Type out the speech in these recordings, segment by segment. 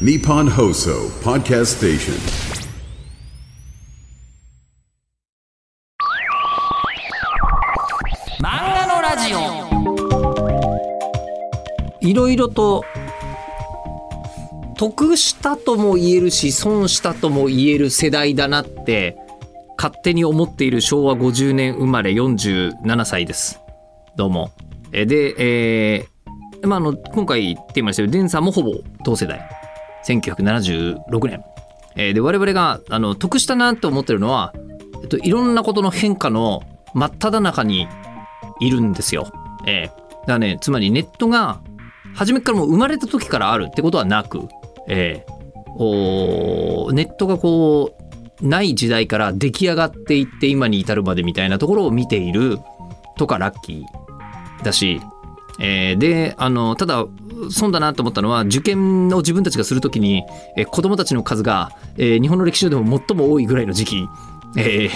Nippon Hoso Podcast Station. 漫画のラジオ。いろいろと得したとも言えるし損したとも言える世代だなって勝手に思っている昭和50年生まれ47歳です。どうも。えで、えーまあ、あの今回テーマにしてるデンさんもほぼ同世代1976年、えーで我々があの得したなと思ってるのは、えっと、いろんなことの変化の真っ只中にいるんですよ。えーだからねつまりネットが初めからもう生まれた時からあるってことはなく、えーおネットがこうない時代から出来上がっていって今に至るまでみたいなところを見ているとかラッキーだし、えーであのただ損だなと思ったのは受験を自分たちがするときに、えー子供たちの数が、えー日本の歴史上でも最も多いぐらいの時期、えー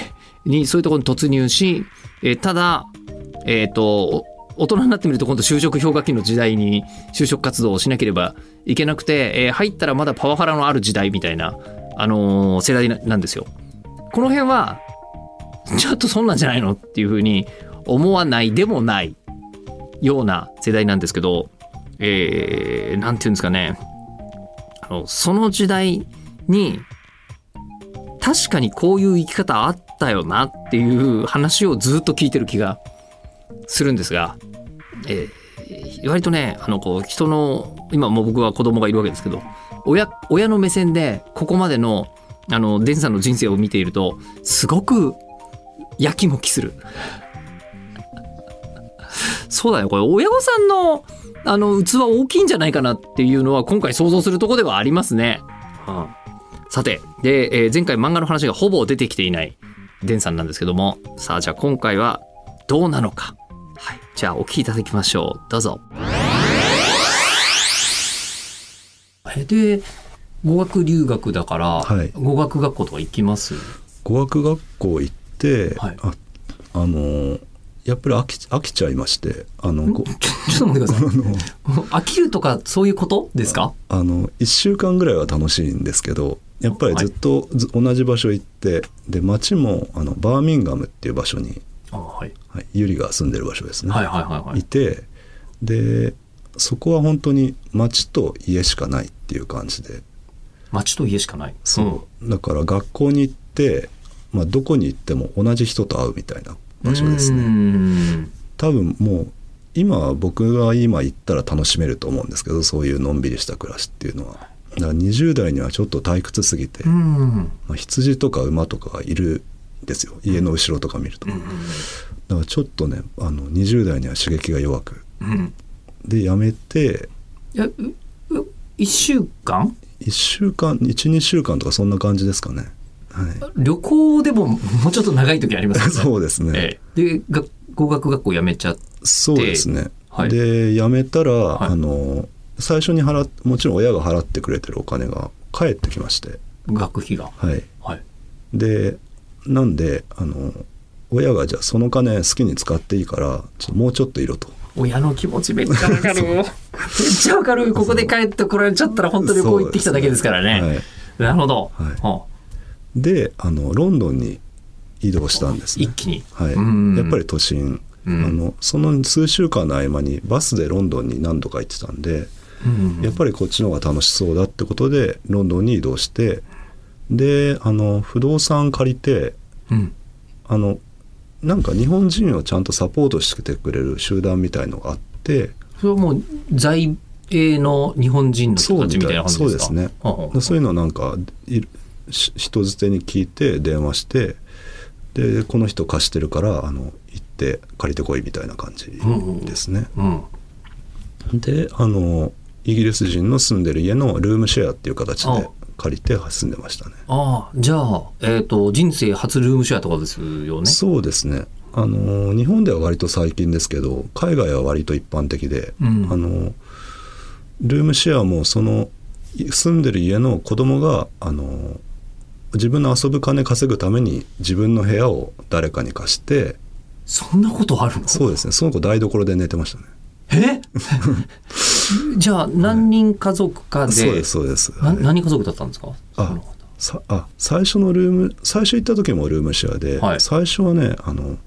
にそういうところに突入し、えーただ、えー、と大人になってみると今度就職氷河期の時代に就職活動をしなければいけなくて、えー入ったらまだパワハラのある時代みたいな、あのー世代ななんですよ。この辺はちょっとそんなんじゃないのっていうふうに思わないでもないような世代なんですけど、えー、なんていうんですかねあのその時代に確かにこういう生き方あったよなっていう話をずっと聞いてる気がするんですが、えー割とねあのこう人の今も僕は子供がいるわけですけど親親の目線でここまでのあのデンさんの人生を見ているとすごくやきもきする。そうだよこれ親御さんのあの器大きいんじゃないかなっていうのは今回想像するところではありますね。はあさてで、えー前回漫画の話がほぼ出てきていないデンさんなんですけども。さあじゃあ今回はどうなのか。はい、じゃあお聞きいただきましょう。どうぞ。えで語学留学だから、はい。語学学校とか行きます？語学学校行って、はい。ああのやっぱり飽き飽きちゃいましてあのごちょっと待ってください。飽きるとかそういうことですか？あの1週間ぐらいは楽しいんですけどやっぱりずっとず同じ場所行ってで街もあのバーミンガムっていう場所に、あはい。はい、ユリが住んでる場所ですね、はいはいはいはい。いてでそこは本当に街と家しかないっていう感じで。町と家しかない？そう、だから学校に行って、まあ、どこに行っても同じ人と会うみたいな場所ですうねん。多分もう今僕が今行ったら楽しめると思うんですけどそういうのんびりした暮らしっていうのは。だから20代にはちょっと退屈すぎて、うん。まあ、羊とか馬とかがいるんですよ。家の後ろとか見ると、だからちょっとねあの20代には刺激が弱く。うん。でやめていや、う、う、一週間？1週間12週間とかそんな感じですかね。はい旅行でももうちょっと長い時ありますよね。そうですね、ええで、が語学学校辞めちゃって。そうですね、はいで辞めたら、いあの最初に払っもちろん親が払ってくれてるお金が返ってきまして学費が。はいはい。でなんであの親がじゃあその金好きに使っていいからちょもうちょっといろと親の気持ちめっちゃわかる。めっちゃわかる。ここで帰ってこられちゃったら本当に旅行行ってきただけですからね。はいなるほど。はいはであのロンドンに移動したんですね。一気に？はい、うん。やっぱり都心、うん。あのその数週間の合間にバスでロンドンに何度か行ってたんで、うん。やっぱりこっちの方が楽しそうだってことでロンドンに移動してであの不動産借りてうん。あのなんか日本人をちゃんとサポートしてくれる集団みたいのがあってそれはもう在英の日本人の人たちみたいな感じですか？そうですね。そういうのなんか人づてに聞いて電話してでこの人貸してるからあの行って借りてこいみたいな感じですね。うん。であのイギリス人の住んでる家のルームシェアっていう形あで借りて住んでましたね。ああ、じゃあ、えっ、と、人生初ルームシェアとかですよね？そうですねあの日本では割と最近ですけど海外は割と一般的で、うんあのルームシェアもその住んでる家の子供があの自分の遊ぶ金稼ぐために自分の部屋を誰かに貸してそんなことあるの？そうですね。その子台所で寝てましたね。え？じゃあ何人家族かでそうですそうです、何家族だったんですか？そあさあ最初のルーム最初行った時もルームシェアで、はい。最初はねあの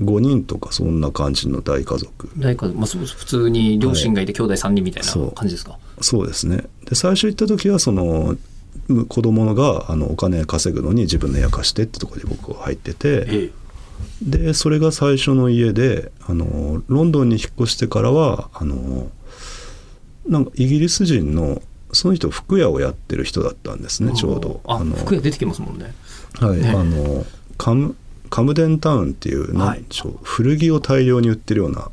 5人とかそんな感じの大家族。大家族、まあ、普通に両親がいて兄弟3人みたいな感じですか、そうですね。で最初行った時はそのむ子供があのお金稼ぐのに自分の家貸してってところで僕は入っててえでそれが最初の家であのロンドンに引っ越してからはあのなんかイギリス人のその人服屋をやってる人だったんですねちょうど。あの服屋出てきますもんね。はい、ね。あのカムカムデンタウンっていうはい。古着を大量に売ってるような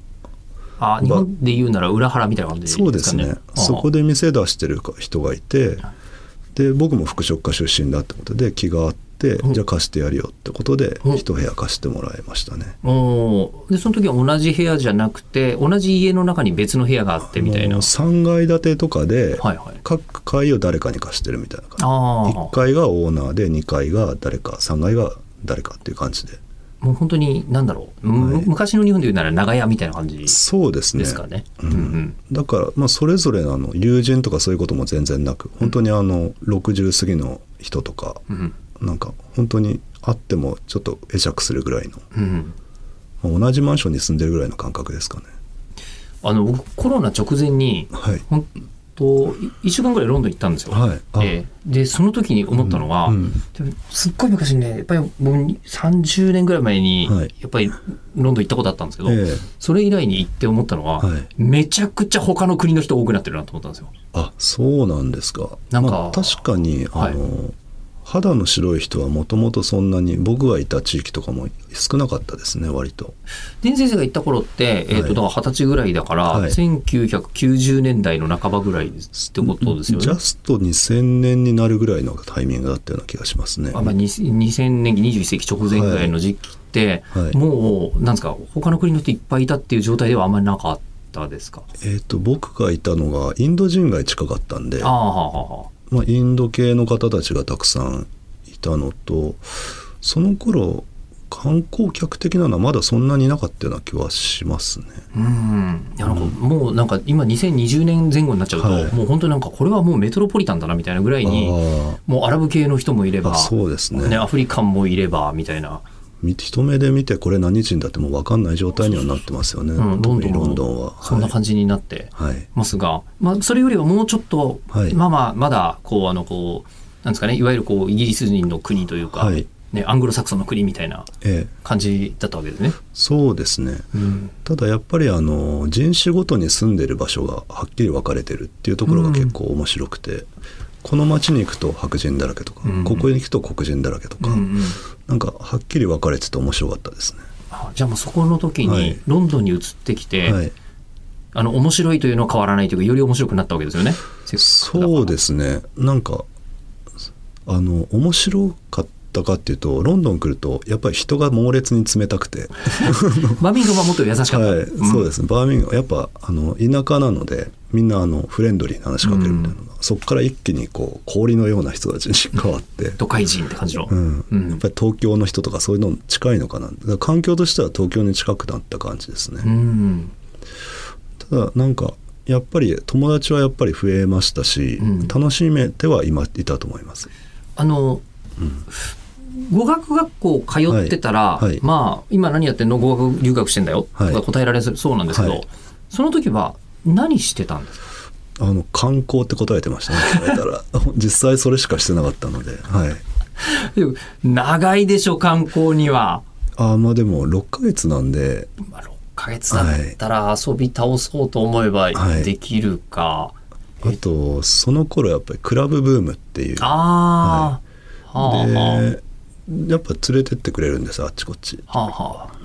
あ日本で言うなら裏腹みたいな感じですかね。そうですね。そこでで店出してる人がいてで僕も服飾家出身だってことで気があってうん。じゃあ貸してやるよってことでうん。一部屋貸してもらいましたね。でその時は同じ部屋じゃなくて同じ家の中に別の部屋があってみたいな。もう3階建てとかではいはい。各階を誰かに貸してるみたいな感じ。ああ1階がオーナーで2階が誰か3階が誰かっていう感じでもう本当に何だろう、むはい。昔の日本で言うなら長屋みたいな感じそうですね。ですかね。ううんん。だから、まあ、それぞれのあの友人とかそういうことも全然なく本当にあの60過ぎの人とか、うんうん。なんか本当に会ってもちょっと会釈するぐらいの、うんまあ同じマンションに住んでるぐらいの感覚ですかね。あの僕コロナ直前にはい。本当1週間ぐらいロンドン行ったんですよ。はい。あ。ええ。でその時に思ったのが、うん。でもすっごい昔にねやっぱり僕30年ぐらい前にはい。やっぱりロンドン行ったことあったんですけど、ええ。それ以来に行って思ったのは、はい。めちゃくちゃ他の国の人多くなってるなと思ったんですよ。あそうなんですか。なんかまあ、確かにあの、肌の白い人はもともとそんなに僕がいた地域とかも少なかったですね割と。デン先生が行った頃って、えー、はい。とだから二十歳ぐらいだから、はい。1990年代の半ばぐらいってことですよね。ジャスト2000年になるぐらいのタイミングだったような気がしますね。あまあ、2000 2000年21世紀直前ぐらいの時期って、はい。はい。もうなんですか他の国の人いっぱいいたっていう状態ではあんまりなかったですか？えっ、と僕がいたのがインド人街近かったんで。ああはあはあまあ、インド系の方たちがたくさんいたのとその頃観光客的なのはまだそんなになかったような気はしますね。うんいやなんかもうなんか今2020年前後になっちゃうと、はいもう本当なんかこれはもうメトロポリタンだなみたいなぐらいにあもうアラブ系の人もいればあそうですねアフリカンもいればみたいな一目で見てこれ何人だってもう分かんない状態にはなってますよね、うん、ロ特にンドンもロンドンは。そんな感じになってはい、はいますが、まあ、それよりはもうちょっと、はい。まあまあまだこうあのこうなんですかね。いわゆるこうイギリス人の国というか、はい。ね、アングロサクソンの国みたいなええ、感じだったわけですね。そうですね。うん。ただやっぱりあの人種ごとに住んでる場所がはっきり分かれてるっていうところが結構面白くて、この町に行くと白人だらけとか、うん。ここに行くと黒人だらけとか、うんうん。なんかはっきり分かれてて面白かったですね。あじゃあもうそこの時にはい。ロンドンに移ってきて、はい、あの面白いというのは変わらないというかより面白くなったわけですよね？そうですすね。なんかあの面白かったかっていうとロンドン来るとやっぱり人が猛烈に冷たくて、バーミンガムはもっと優しかった。はいん。そうです。ねバーミンガムやっぱあの田舎なのでみんなあのフレンドリーな話しかけるみたいなの。が、そこから一気にこう氷のような人たちに変わって。都会人って感じの。うん。うん。やっぱり東京の人とかそういうの近いのかな。だから環境としては東京に近くなった感じですね、うん。ただなんかやっぱり友達はやっぱり増えましたし、うん。楽しめてはいまいたと思います。あの、語学学校通ってたら、はい。はい。まあ今何やってんの？語学留学してんだよ、はい。とか答えられそうなんですけど、はい。その時は何してたんですか？あの観光って答えてましたね。実際それしかしてなかったので、はい、でも長いでしょ観光には。あまあでも6ヶ月なんで。まあ、6ヶ月だったら遊び倒そうと思えばはい。できるか。あとその頃やっぱりクラブブームっていう。ああ。でやっぱ連れてってくれるんですあっちこっち。はあはあ。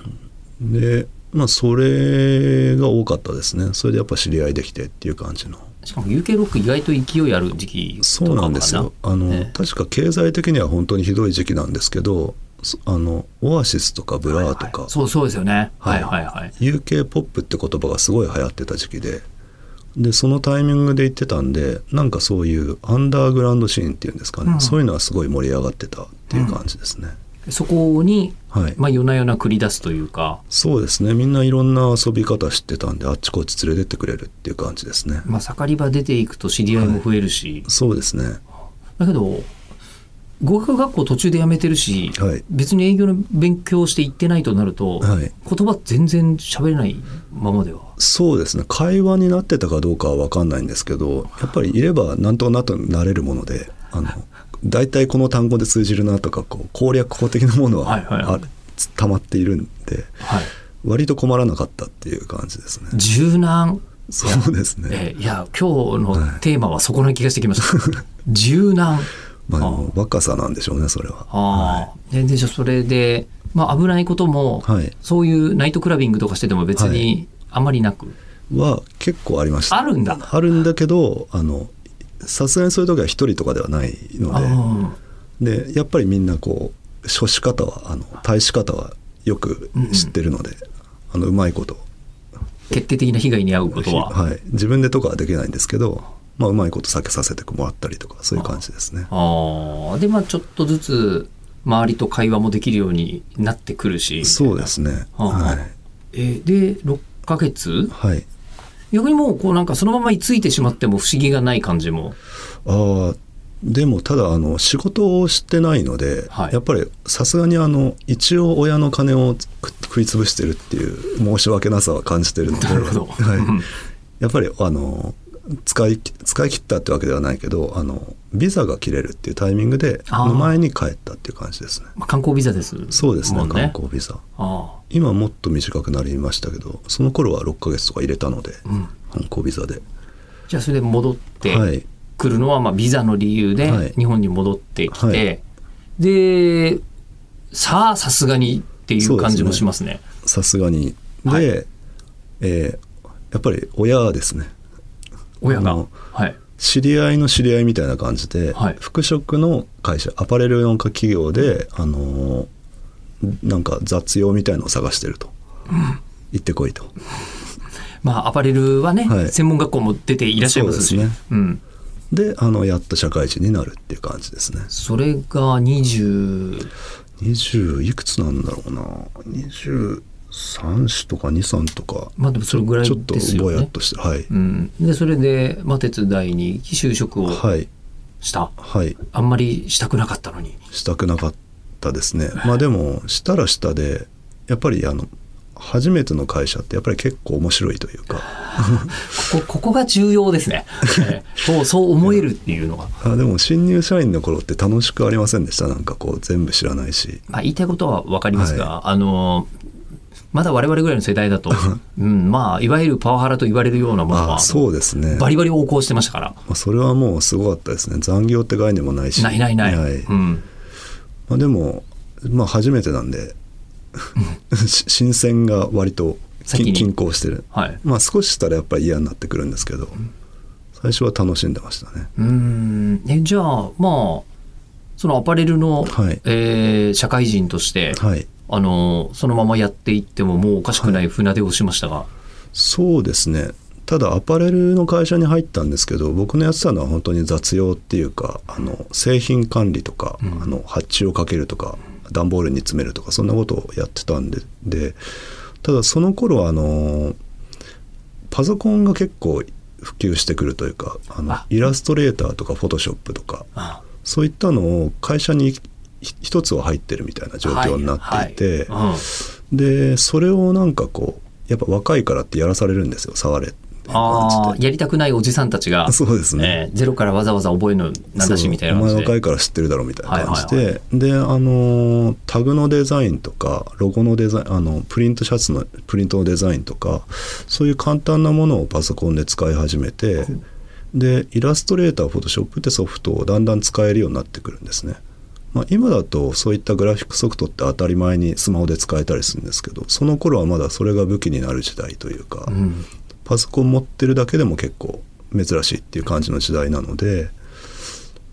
でまあそれが多かったですね。それでやっぱ知り合いできてっていう感じの。しかも UK ロック意外と勢いある時期そうなんですよ。あの、ね。確か経済的には本当にひどい時期なんですけどそあのオアシスとかブラーとか、そうそうですよね。ははいいはい。はい。UK ポップって言葉がすごい流行ってた時期ででそのタイミングで行ってたんでなんかそういうアンダーグラウンドシーンっていうんですかね、うん。そういうのはすごい盛り上がってたっていう感じですね、そこに、はい。まあ、夜な夜な繰り出すというか、そうですね。みんないろんな遊び方知ってたんであっちこっち連れてってくれるっていう感じですね。まあ、盛り場出ていくと知り合いも増えるし、そうですね。だけど語学学校途中で辞めてるし、はい別に営業の勉強して行ってないとなると、はい言葉全然喋れないままでは。そうですね会話になってたかどうかは分かんないんですけどやっぱりいればなんとなくなれるものであの大体この単語で通じるなとかこう攻略法的なものは,、はいはいはいあ溜まっているんではい、割と困らなかったっていう感じですね。柔軟そうですね。えーいや今日のテーマはそこな気がしてきました。柔軟まあ若さなんでしょうねそれは。ああ、ででじゃあそれで、まあ、危ないことも、はい。そういうナイトクラビングとかしてても別にあまりなく、は結構ありました。あるんだ。あるんだけどあのさすがにそういう時は一人とかではないのあででやっぱりみんなこう処し方はあの対し方はよく知ってるので、あのうまいこと。決定的な被害に遭うことは。はい、自分でとかはできないんですけど、まあ、うまいこと避けさせてもらったりとかそういう感じですね。ああでまあちょっとずつ周りと会話もできるようになってくるし。そうですね。はい。えーで6ヶ月？はい。逆にもうこうなんかそのまま居ついてしまっても不思議がない感じも。ああでもただあの仕事をしてないので、はい。やっぱりさすがにあの一応親の金を食食い潰してるっていう申し訳なさは感じてるので。なるほど。はい、やっぱりあの使い使い切ったってわけではないけどあのビザが切れるっていうタイミングでの前に帰ったっていう感じですね。まあ、観光ビザですそうですね観光ビザあ今もっと短くなりましたけどその頃は6ヶ月とか入れたので、あ、うん、観光ビザで。じゃあそれで戻ってはいくるのはまあビザの理由はでい日本に戻ってきて、はいでさあさすがにっていう感じもしますね。さすがに。で、はいえーやっぱり親ですね。親が。はい。知り合いの知り合いみたいな感じで、はい。服飾の会社アパレルの企業で、あのーなんか雑用みたいのを探してると、行ってこいと。まあアパレルはね、はい。専門学校も出ていらっしゃいますしね。うん、であのやっと社会人になるっていう感じですね。それが20 20いくつなんだろうな23歳とか23とかまあでもそれぐらいちょっとぼやっとしてはい、うん、でそれで、まあ、手伝いに就職をはい。した、はい。あんまりしたくなかったのに。したくなかったですね。まあでもしたらしたでやっぱりあの初めての会社ってやっぱり結構面白いというか。ここここが重要ですね、えーそうそう思えるっていうのが、あでも新入社員の頃って楽しくありませんでした？なんかこう全部知らないし。まあ、言いたいことは分かりますが、あのまだ我々ぐらいの世代だと、うん、まあいわゆるパワハラと言われるようなものはあそうですね。バリバリ横行してましたから。まあ、それはもうすごかったですね。残業って概念もないし。ないないない、はい。うん、まあ、でもまあ初めてなんで し新鮮が割と均衡してる。はい。まあ少ししたらやっぱり嫌になってくるんですけど最初は楽しんでましたね。うん。えじゃあまあそのアパレルの、はい。えー社会人として、はいあのそのままやっていってももうおかしくない船出をしましたが、そうですね。ただアパレルの会社に入ったんですけど僕のやってたのは本当に雑用っていうかあの製品管理とか、あの発注をかけるとか段ボールに詰めるとかそんなことをやってたんででただその頃はあのパソコンが結構普及してくるというかあのあ。イラストレーターとかフォトショップとかあ。そういったのを会社にひ一つは入ってるみたいな状況になっていて、はいはいでそれをなんかこうやっぱ若いからってやらされるんですよ触れああやりたくないおじさんたちがそうですね。えーゼロからわざわざ覚えるのなんだしみたいなお前感じで。若いから知ってるだろみたいな感じで、はいであのータグのデザインとかロゴのデザインあのプリントシャツのプリントのデザインとかそういう簡単なものをパソコンで使い始めてでイラストレーターフォトショップってソフトをだんだん使えるようになってくるんですね。まあ、今だとそういったグラフィックソフトって当たり前にスマホで使えたりするんですけどその頃はまだそれが武器になる時代というか、うんパソコン持ってるだけでも結構珍しいっていう感じの時代なので、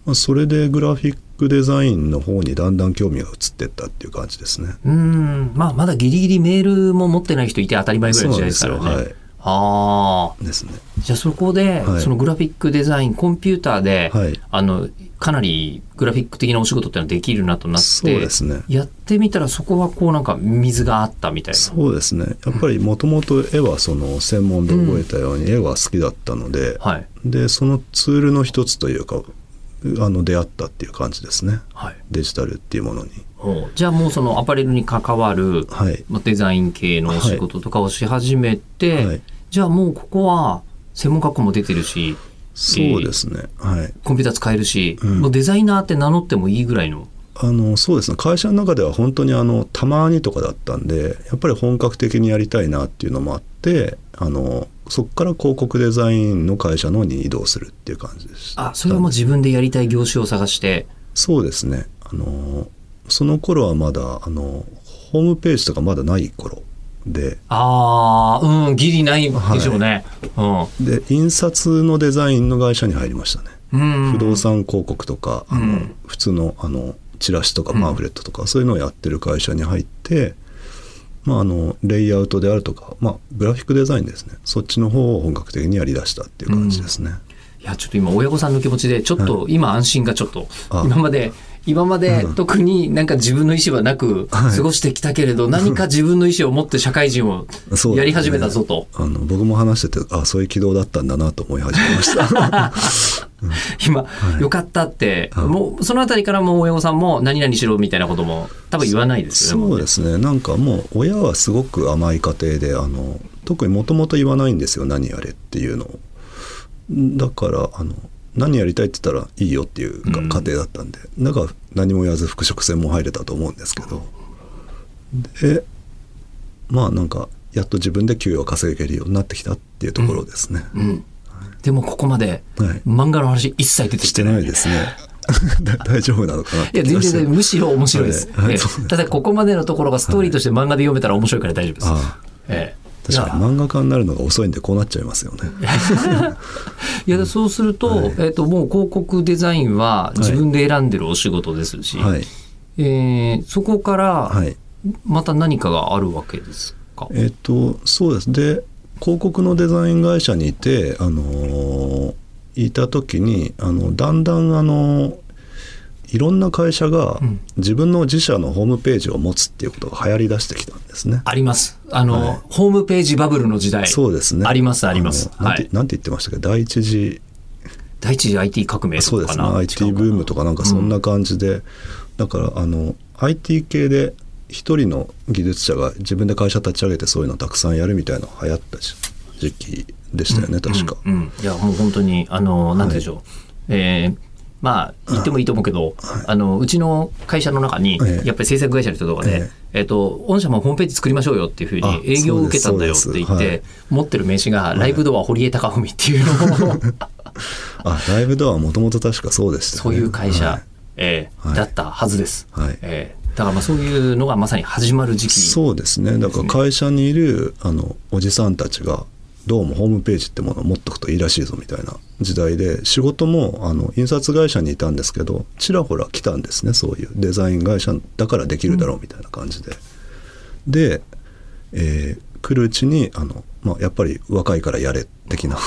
まあ、それでグラフィックデザインの方にだんだん興味が移ってったっていう感じですね。うんまあまだギリギリメールも持ってない人いて当たり前ぐらいの時代ですからね。ああ。ですね。じゃあそこで、はいそのグラフィックデザイン、コンピューターで、はいあの、かなりグラフィック的なお仕事っていうのはできるなとなって、そうですね。やってみたらそこはこうなんか水があったみたいな。そうですね。やっぱりもともと絵はその専門で覚えたように絵は好きだったので、はい。でそのツールの一つというかあの出会ったっていう感じですね。はい。デジタルっていうものに。じゃあもうそのアパレルに関わる、はい。まあデザイン系のお仕事とかをし始めて、はいじゃあもうここは専門学校も出てるし、そうですね。はい。コンピューター使えるし、んもうデザイナーって名乗ってもいいぐらいの？あのそうですね会社の中では本当にあのたまにとかだったんでやっぱり本格的にやりたいなっていうのもあってあのそこから広告デザインの会社の方に移動するっていう感じでしたあ、それはもう自分でやりたい業種を探して、そうですねあのその頃はまだあのホームページとかまだない頃で。ああ、うん、ギリないでしょうね。で印刷のデザインの会社に入りましたね、うん。うん。不動産広告とかあの、うん。普通のあのチラシとかパンフレットとか、そういうのをやってる会社に入って、まあ、あのレイアウトであるとか、まあ、グラフィックデザインですね。そっちの方を本格的にやりだしたっていう感じですね。いや、ちょっと今、親御さんの気持ちで、ちょっと今安心がちょっと、あ。今まで、今までうん。特になんか自分の意思はなくはい。過ごしてきたけれど、何か自分の意思を持って社会人をやり始めたぞと。あの僕も話しててあそういう軌道だったんだなと思い始めました。今、よかったって、もう、そのあたりからもう親御さんも何々しろみたいなことも多分言わないですよね。そうですね。なんかもう親はすごく甘い家庭であの特にもともと言わないんですよ何やれっていうのを。だからあの何やりたいって言ったらいいよっていうかうん。家庭だったんで、だから何も言わず服飾専門入れたと思うんですけど。でまあなんかやっと自分で給与を稼げるようになってきたっていうところですね、うん。でもここまではい。漫画の話一切出てしきてない。ですね。だ大丈夫なのかなっいや、全然、むしろ面白いです。ええはい。はいただ、ここまでのところがストーリーとして漫画で読めたら面白いから大丈夫です。ええ確かに漫画家になるのが遅いんでこうなっちゃいますよね。いや、そうすると、はい。えっ、と、もう広告デザインは自分で選んでるお仕事ですし、はい。えーそこからはい。また何かがあるわけですか？えっ、とそうです。で広告のデザイン会社にいてあのーいた時にあのだんだんあのいろんな会社がん自分の自社のホームページを持つっていうことが流行りだしてきたんですね。あります。あの、はいホームページバブルの時代。そうですね。ありますありますなんてはいなんて言ってましたっけ？第一次第一次 IT 革命そうですね。IT ブームとかなんかそんな感じで、だからあの IT 系で一人の技術者が自分で会社立ち上げてそういうのたくさんやるみたいなの流行った時時期でしたよね、確か。うんうんいやもう本当にあのなんでしょう、えーまあ言ってもいいと思うけど、あのうちの会社の中に、ええ。やっぱり制作会社の人とかで、え。っと御社もホームページ作りましょうよっていうふうあに営業を受けたんだよって言って、持ってる名刺がライブドア堀江貴文っていうのを。あライブドアはもともと確かそうでした、ね、そういう会社、はい。えーはい。だったはずです。はい。えーだからまあそういうのがまさに始まる時期。そうですね。だから会社にいるあのおじさんたちがどうもホームページってものを持っとくといいらしいぞみたいな時代で仕事もあの印刷会社にいたんですけどちらほら来たんですねそういうデザイン会社だからできるだろうみたいな感じで。で、えー来るうちにあの、まあ、やっぱり若いからやれ的な。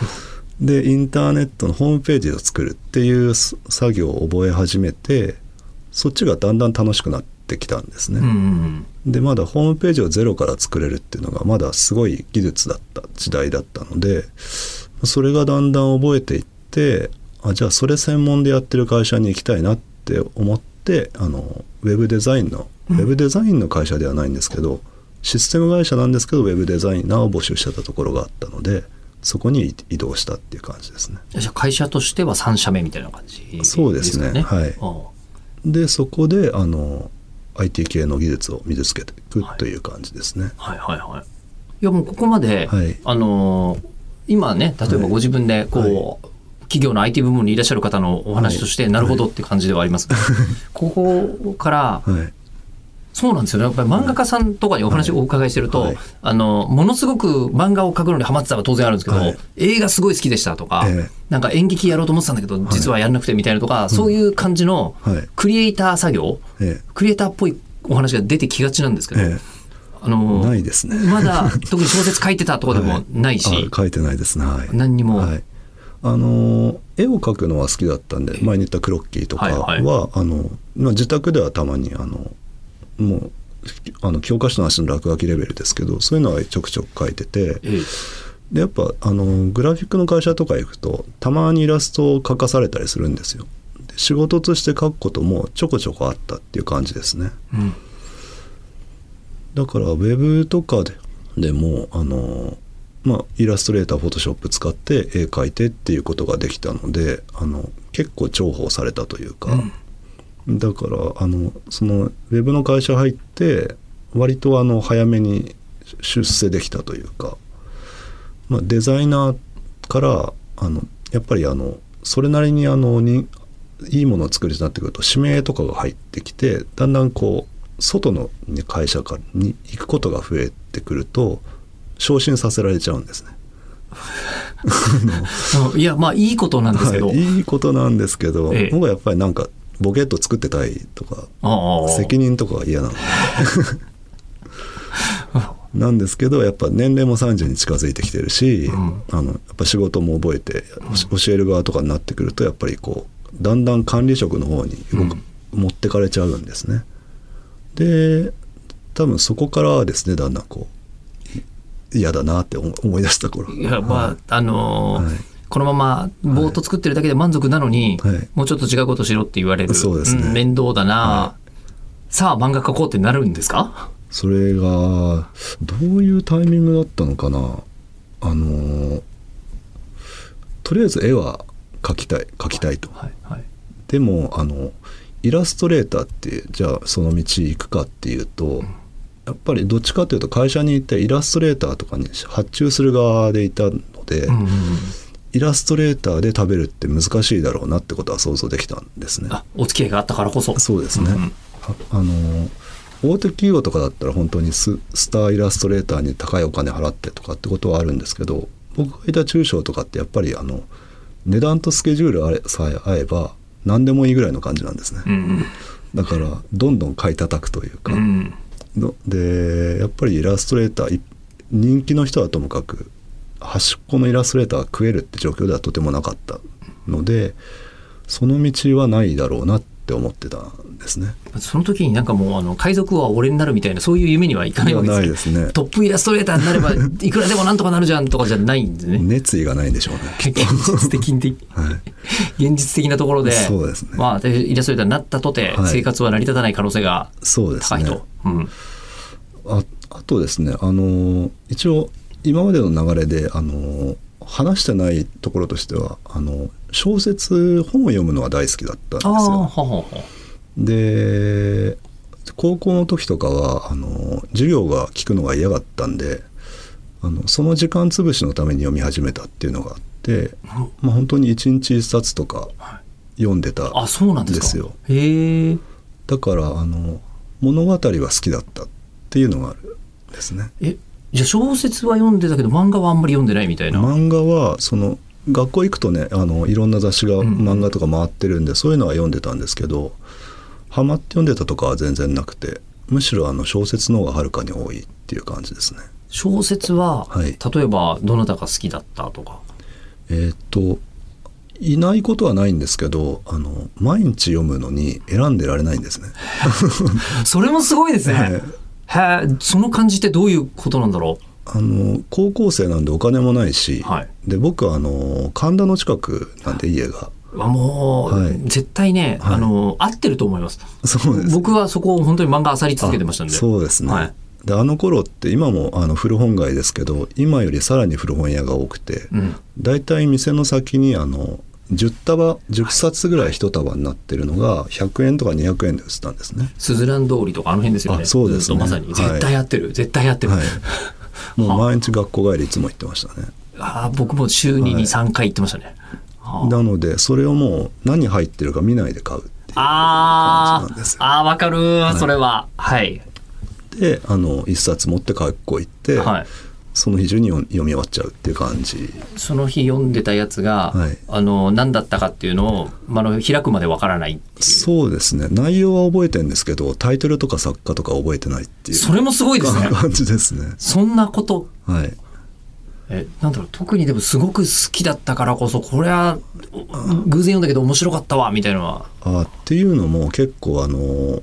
でインターネットのホームページを作るっていう作業を覚え始めてそっちがだんだん楽しくなってきたんですね。うんうんでまだホームページをゼロから作れるっていうのがまだすごい技術だった時代だったのでそれがだんだん覚えていってあじゃあそれ専門でやってる会社に行きたいなって思ってあのウェブデザインの、ウェブデザインの会社ではないんですけどシステム会社なんですけどウェブデザイナーを募集してたところがあったのでそこに移動したっていう感じですね。じゃあ会社としては3社目みたいな感じですかね。そうですねはいでそこであの IT 系の技術を身につけていくという感じですね。はいはいはい。いやもうここまで、はい。あのー今ね、例えばご自分でこう、企業の IT 部門にいらっしゃる方のお話として、なるほどって感じではありますが、ここから、はいそうなんですよね。やっぱり漫画家さんとかにお話をお伺いしてると、はい。あの、ものすごく漫画を描くのにハマってたのは当然あるんですけど、はい。映画すごい好きでしたとか、ええ。なんか演劇やろうと思ってたんだけど、実はやんなくてみたいなとか、そういう感じのはい。クリエイター作業、えクリエイターっぽいお話が出てきがちなんですけど、ええ。あのないですね。まだ特に小説書いてたとかでも ないし、あ書いてないですね。はい。何にも、はい、あの絵を描くのは好きだったんで前に言ったクロッキーとかは、はいはあのまあ、自宅ではたまにあのもうあの教科書の足の落書きレベルですけどそういうのはちょくちょく描いててええでやっぱあのグラフィックの会社とか行くとたまにイラストを描かされたりするんですよ。で仕事として描くこともちょこちょこあったっていう感じですね。うんだからウェブとかででもあの、まあ、イラストレーターフォトショップ使って絵描いてっていうことができたのであの結構重宝されたというか、だからあのそのウェブの会社入って割とあの早めに出世できたというか、まあ、デザイナーからあのやっぱりあのそれなりにあのにいいものを作るようになってくると指名とかが入ってきてだんだんこう外のね会社からに行くことが増えてくると昇進させられちゃうんですね。うんいやまあいいことなんですけど、はい、いいことなんですけど、ええ僕はやっぱりなんかボケット作ってたいとか責任とかは嫌なの。で なんですけどやっぱ年齢も30に近づいてきてるし、ん。あのやっぱ仕事も覚えて教教える側とかになってくるとやっぱりこうだんだん管理職の方に動く持ってかれちゃうんですね。で多分そこからはですねだんだんこうい嫌だなって思思い出した頃。いやまああのーはいこのままぼーっと作ってるだけで満足なのに、はい。もうちょっと違うことしろって言われる。そうですね。ん面倒だな、はさあ漫画描こうってなるんですか？それがどういうタイミングだったのかな？あのとりあえず絵は描きたい描きたいと、はいはい。でもあのイラストレーターってじゃあその道行くかっていうと、やっぱりどっちかというと会社に行ってイラストレーターとかに発注する側でいたので、うんうんうんイラストレーターで食べるって難しいだろうなってことは想像できたんですね。あお付き合いがあったからこそそうですね。んんああの大手企業とかだったら本当にススターイラストレーターに高いお金払ってとかってことはあるんですけど僕がいた中小とかってやっぱりあの値段とスケジュールあれさえ合えば何でもいいぐらいの感じなんですね。うんだからどんどん買い叩くというか、うんでやっぱりイラストレーターい人気の人はともかく端っこのイラストレーターが食えるって状況ではとてもなかったのでその道はないだろうなって思ってたんですね。その時になんかもうあの海賊王は俺になるみたいなそういう夢にはいかないわけですないですねトップイラストレーターになれば いくらでもなんとかなるじゃんとかじゃないんですね。熱意がないんでしょうね。現実的に、はい、現実的なところでそうですねまあ、でイラストレーターになったとて、はい生活は成り立たない可能性がそうですね高いと。うんああとですねあの一応今までの流れであの話してないところとしてはあの小説本を読むのは大好きだったんですああ、はよ。はは。で高校の時とかはあの授業が聞くのが嫌だったんであのその時間潰しのために読み始めたっていうのがあって、まあ、本当に一日一冊とか読んでたんですか。ですよへえ。だからあの物語は好きだったっていうのがあるんですね。え、じゃあ小説は読んでたけど漫画はあんまり読んでないみたいな。漫画はその学校行くとねあのいろんな雑誌がん漫画とか回ってるんで、そういうのは読んでたんですけどハマって読んでたとかは全然なくてむしろあの小説の方がはるかに多いっていう感じですね。小説は、はい例えばどなたが好きだったとか？えーっといないことはないんですけどあの毎日読むのに選んでられないんですね。それもすごいですね。へえ、その感じってどういうことなんだろあの高校生なんでお金もないし、はいで僕はあの神田の近くなんで家が。う。あもう、はい絶対ね、はいあの、合ってると思います。そうです僕はそこを本当に漫画漁り続けてましたんで。あそうですね、はいであの頃って今もあの古本街ですけど今よりさらに古本屋が多くて、うんだいたい店の先にあの10束10冊ぐらい一束になってるのが100円とか200円で売ってたんですね。スズラン通りとかあの辺ですよね。あそうですねまさに。はい絶対合ってる。絶対合ってる。はい、もう毎日学校帰りいつも行ってましたね。ああ、僕も週に2、はい3回行ってましたね。はなのでそれをもう何入ってるか見ないで買うっていうあ感じなんですよあ、ああ、わかる、それは。はい。であの一冊持って学校行って、はい。その日中に読読み終わっちゃうっていう感じ。その日読んでたやつが、はい。あの何だったかっていうのを、まあ、あの開くまでわからないそうですね。内容は覚えてるんですけどタイトルとか作家とか覚えてないっていう。それもすごいですね。感じですね。そんなこと？はい。えなんだろう特にでもすごく好きだったからこそこれは偶然読んだけど面白かったわみたいなのは。あっていうのも結構あの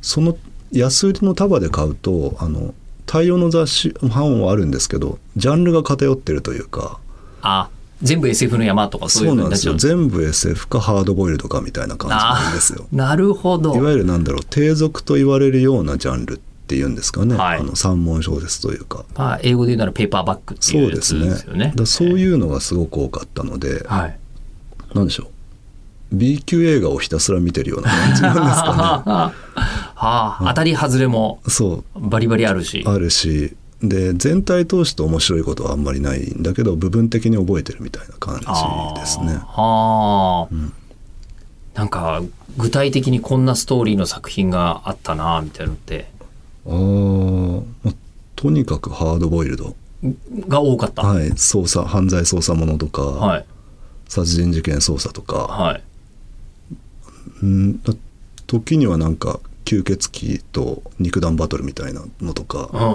その安売りの束で買うとあの大量の雑誌版はあるんですけどジャンルが偏ってるというかあ全部 SF の山とかそういうそうふうになっちゃう。なんですよ全部 SF かハードボイルドかみたいな感じなんですよ。あ なるほど。いわゆるなんだろう低俗と言われるようなジャンルっていうんですかね、はい。あの三文小説というか。まあ、英語で言うならペーパーバッグってそいううやつですね。ですよね。だそういうのがすごく多かったので、はい。なんでしょう。B 級映画をひたすら見てるような感じなんですか はあ、当たり外れもねそう。バリバリあるし。あるし。で全体通して面白いことはあんまりないんだけど部分的に覚えてるみたいな感じですね。はあ、なんか具体的にこんなストーリーの作品があったなみたいなのって。あーまあとにかくハードボイルド、が多かった。はい、捜査犯罪捜査ものとか、はい。殺人事件捜査とか、はい。うんだ時にはなんか吸血鬼と肉弾バトルみたいなのとか、なん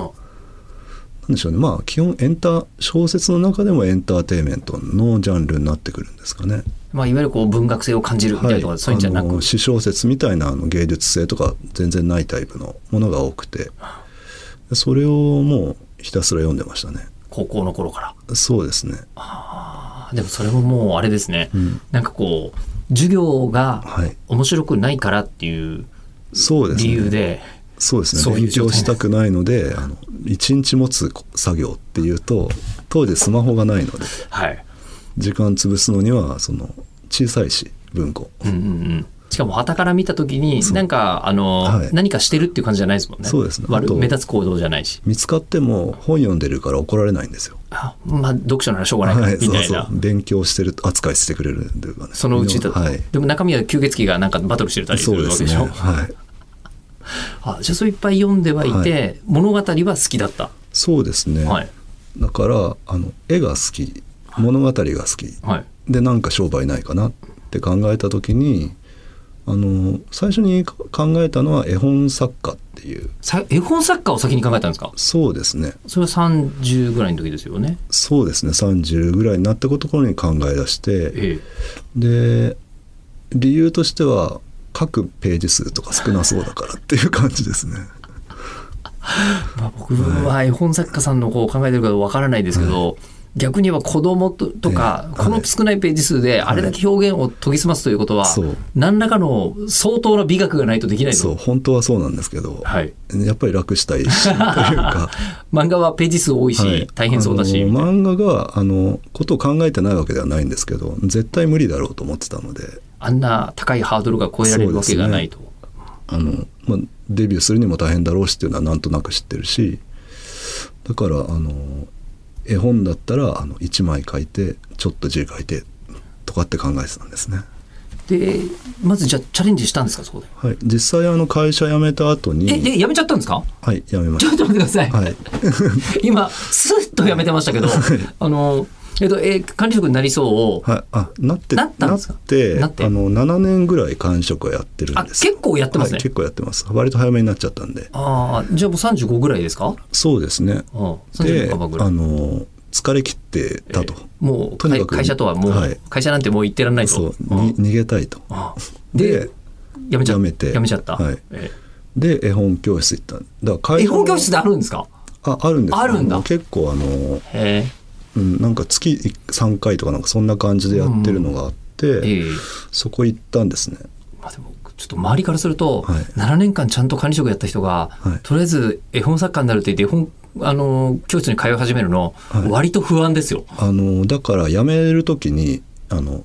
うん。でしょうねまあ基本エンタ小説の中でもエンターテインメントのジャンルになってくるんですかね。まあ、いわゆるこう文学性を感じるみたいなところ、そういうんじゃなくあの。詩小説みたいなあの芸術性とか全然ないタイプのものが多くてそれをもうひたすら読んでましたね高校の頃から。そうですねあでもそれももうあれですね。んなんかこう、授業がはい面白くないからっていうそうですね理由で、そうですね。そう勉強したくないのであの一日持つ作業っていうと当時スマホがないのではい。時間潰すのにはその小さいし文庫。うんうんうん。しかも、旗から見たときに、なんか、あの、はい。何かしてるっていう感じじゃないですもんね。そうですね。悪目立つ行動じゃないし。見つかっても本読んでるから怒られないんですよ。あまあ、読書ならしょうがないから、はいそうみたいな。そう勉強してる扱いしてくれるというかねそのうちだと、はい。でも中身は吸血鬼がなんかバトルしてたりすそうですねるわけでしょ。はいあじゃあそれいっぱい読んではいて、物語は好きだった。そうですね、はい。だからあの絵が好き物語が好きはい。でなんか商売ないかなって考えた時にあの最初に考えたのは絵本作家っていうさ絵本作家を先に考えたんですか？そうですねそれは30ぐらいの時ですよね。そうですね30ぐらいになったところに考え出してええ。で理由としては書くページ数とか少なそうだからっていう感じですね。まあ、僕は絵本作家さんのこう考えてるかわからないですけど、逆に言えば子供ととか、ええこの少ないページ数であれだけ表現を研ぎ澄ますということは、何らかの相当な美学がないとできないと。そう本当はそうなんですけど、はい。やっぱり楽したいしというか 漫画はページ数多いし、はい大変そうだし。漫画があのことを考えてないわけではないんですけど絶対無理だろうと思ってたのであんな高いハードルが超えられるわけがないと。あの、まあ、デビューするにも大変だろうしっていうのはなんとなく知ってるしだからあの絵本だったらあの1枚書いてちょっと字書いてとかって考えてたんですね。で、まずじゃあチャレンジしたんですか、そこで？はい、実際あの会社辞めた後にえ、で、やめちゃったんですか？はい辞めましちょっと待ってください。た。はい 今、スッとやめてましたけど、あの、えっと、えー管理職になりそうを、はい、あなってなったんですか？ってなって？あの7年ぐらい管理職はやってるんあ、です。結構やってますね。はい、結構やってます。割と早めになっちゃったんで。ああ、じゃあもう35ぐらいですか？そうですね。うん、で35ぐらい。あ。の疲れ切ってたと、もうとにかく会会社とはもう、はい。会社なんてもう行ってらんないと。そう、逃げたいと。あで、やめちゃやめて。やめちゃった？はい。えで絵本教室行った。だから絵本教室であるんですか？ああるんです。よあるんだ。の結構あの、へえ。うん、なんか月3回とかなんかそんな感じでやってるのがあって、ええ。そこ行ったんですね。まあでもちょっと周りからすると、はい。7年間ちゃんと管理職やった人が、はい。とりあえず絵本作家になるって言って絵本あの教室に通い始めるの、はい。割と不安ですよ。あのだから辞める時にあの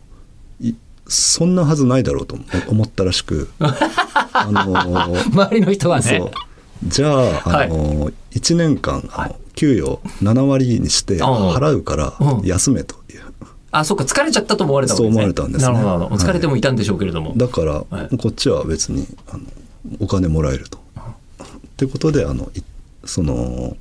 いそんなはずないだろうと思思ったらしく あの周りの人はね。じゃああの、1年間あの、給与7割にして払うからうん。休めという、あ、そっか、疲れちゃったと思われたわけですね。そう思われたんですね。なるほど疲れてもいたんでしょうけれども。だから、はい。こっちは別にあのお金もらえると。ってことであのいその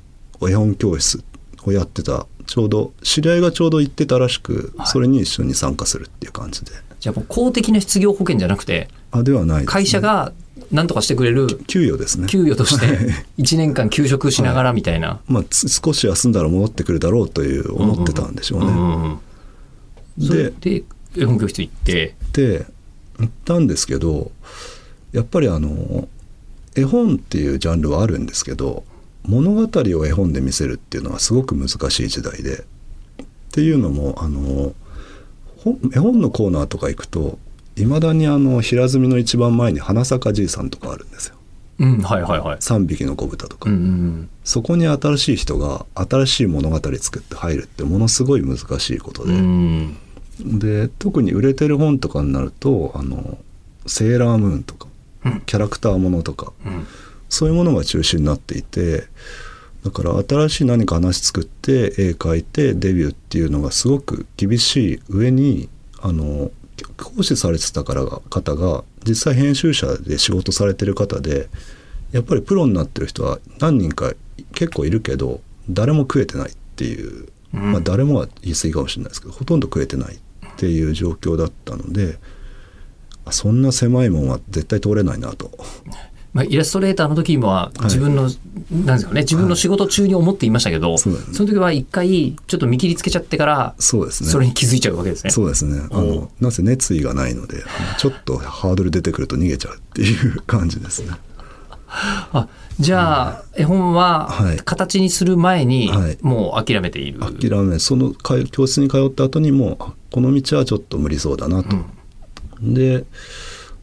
絵本教室をやってたちょうど知り合いがちょうど行ってたらしく、それに一緒に参加するっていう感じで。じゃあもう公的な失業保険じゃなくてあではないね。会社が何とかしてくれる給与ですね。給与として1年間休職しながらみたいな。まあ、つ少し休んだら戻ってくるだろうという思ってたんでしょうね。うんうんうん。でで絵本教室行って。で行ったんですけどやっぱりあの絵本っていうジャンルはあるんですけど物語を絵本で見せるっていうのはすごく難しい時代で。っていうのもあの本絵本のコーナーとか行くといまだにあの平積みの一番前に花咲じいさんとかあるんですよ。うんはいはいはい。3匹の子豚とか、うんうんそこに新しい人が新しい物語作って入るってものすごい難しいことで、うん。うんで特に売れてる本とかになるとあのセーラームーンとか、うん。キャラクターものとかうん。そういうものが中心になっていてだから新しい何か話作って絵描いてデビューっていうのがすごく厳しい上にあの講師されてたからが方が実際編集者で仕事されてる方でやっぱりプロになってる人は何人か結構いるけど誰も食えてないっていう、うんまあ誰もは言い過ぎかもしれないですけどほとんど食えてないっていう状況だったのであそんな狭いもんは絶対通れないなと。まあ、イラストレーターの時もは自分の、なんですかね。自分の仕事中に思っていましたけど、そうだね。その時は一回ちょっと見切りつけちゃってからそうですね。それに気づいちゃうわけですね。そうですね。あのなぜ熱意がないのでちょっとハードル出てくると逃げちゃうっていう感じですね。あじゃあ、絵本ははい。形にする前にはい。もう諦めている？諦めそのか教室に通った後にもあこの道はちょっと無理そうだなと、で、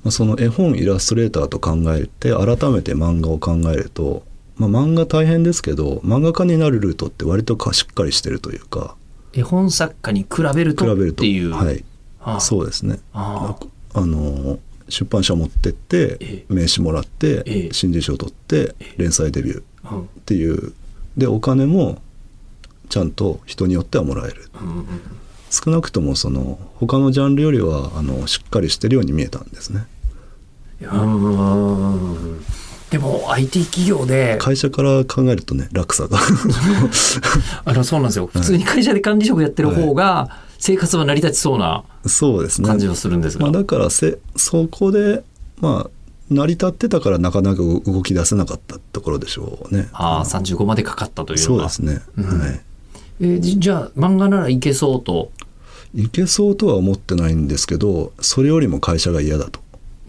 まあ、その絵本イラストレーターと考えて改めて漫画を考えると、まあ、漫画大変ですけど漫画家になるルートって割とかしっかりしてるというか絵本作家に比べると比べるとってい。う。はいそうですね。ああ。の出版社持ってってえ名刺もらってええ。新人賞取って連載デビューっていう。でお金もちゃんと人によってはもらえる。うんうん少なくともその他のジャンルよりはあのしっかりしてるように見えたんですね。いやうん。でも IT 企業で会社から考えるとね落差が。あのそうなんですよ。普通に会社で管理職やってる方が生活は成り立ちそうな感じはするんですが、まあ、だからせそこでまあ成り立ってたからなかなか動き出せなかったところでしょうね。ああ35までかかったというそうですね、うん。はいえーじゃあ漫画ならいけそうと？いけそうとは思ってないんですけどそれよりも会社が嫌だと。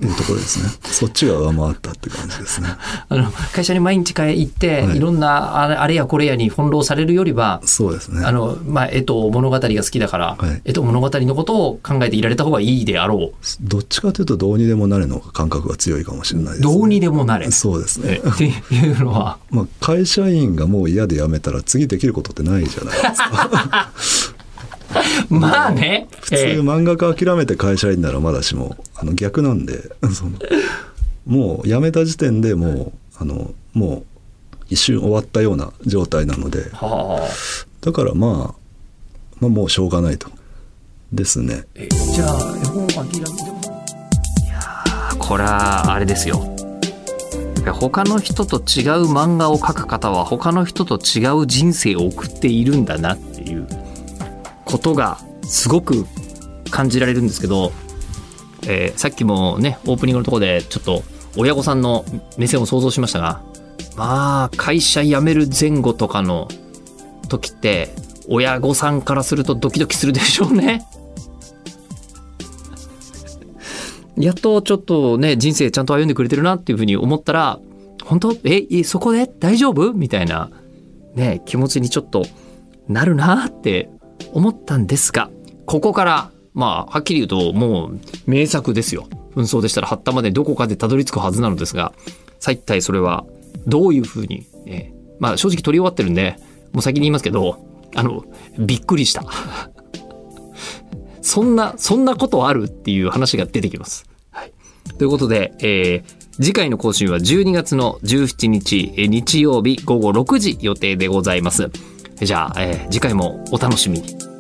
いうところですね。そっちが上回ったって感じですね。あの会社に毎日帰行って、はい。い、ろんなあれあれやこれやに翻弄されるよりは、そうですね。あのまあ、絵と物語が好きだから、はい。絵と物語のことを考えていられた方がいいであろどっちかというとどうにでもなれの感覚が強いかもしれないです、ね、どうにでもなれ。そうですね。えっていうのは。まあ、会社員がもう嫌で辞めたら次できることってないじゃないですか。まあね、普通えー漫画家諦めて会社員ならまだしもあの逆なんで そのもう辞めた時点でもうあのもう一瞬終わったような状態なのではあ。だからまあ、まあもうしょうがないと。ですね。えじゃあ絵本を諦めてもいやーこれはあれですよ。他の人と違う漫画を描く方は他の人と違う人生を送っているんだなっていうことがすごく感じられるんですけど、えーさっきもねオープニングのところでちょっと親御さんの目線を想像しましたがまあ会社辞める前後とかの時って親御さんからするとドキドキするでしょうね。やっとちょっとね人生ちゃんと歩んでくれてるなっていうふうに思ったら本当？ええそこで？大丈夫？みたいなね気持ちにちょっとなるなって思ったんですがここからまあはっきり言うともう名作ですよ紛争でしたら八田までどこかでたどり着くはずなのですがさあ一体それはどういうふうに、えーまあ正直取り終わってるんでもう先に言いますけどあのびっくりした そんなそんなことあるっていう話が出てきます。はい、ということで、えー次回の更新は12月の17日、日曜日午後6時予定でございます。じゃあ、えー次回もお楽しみに。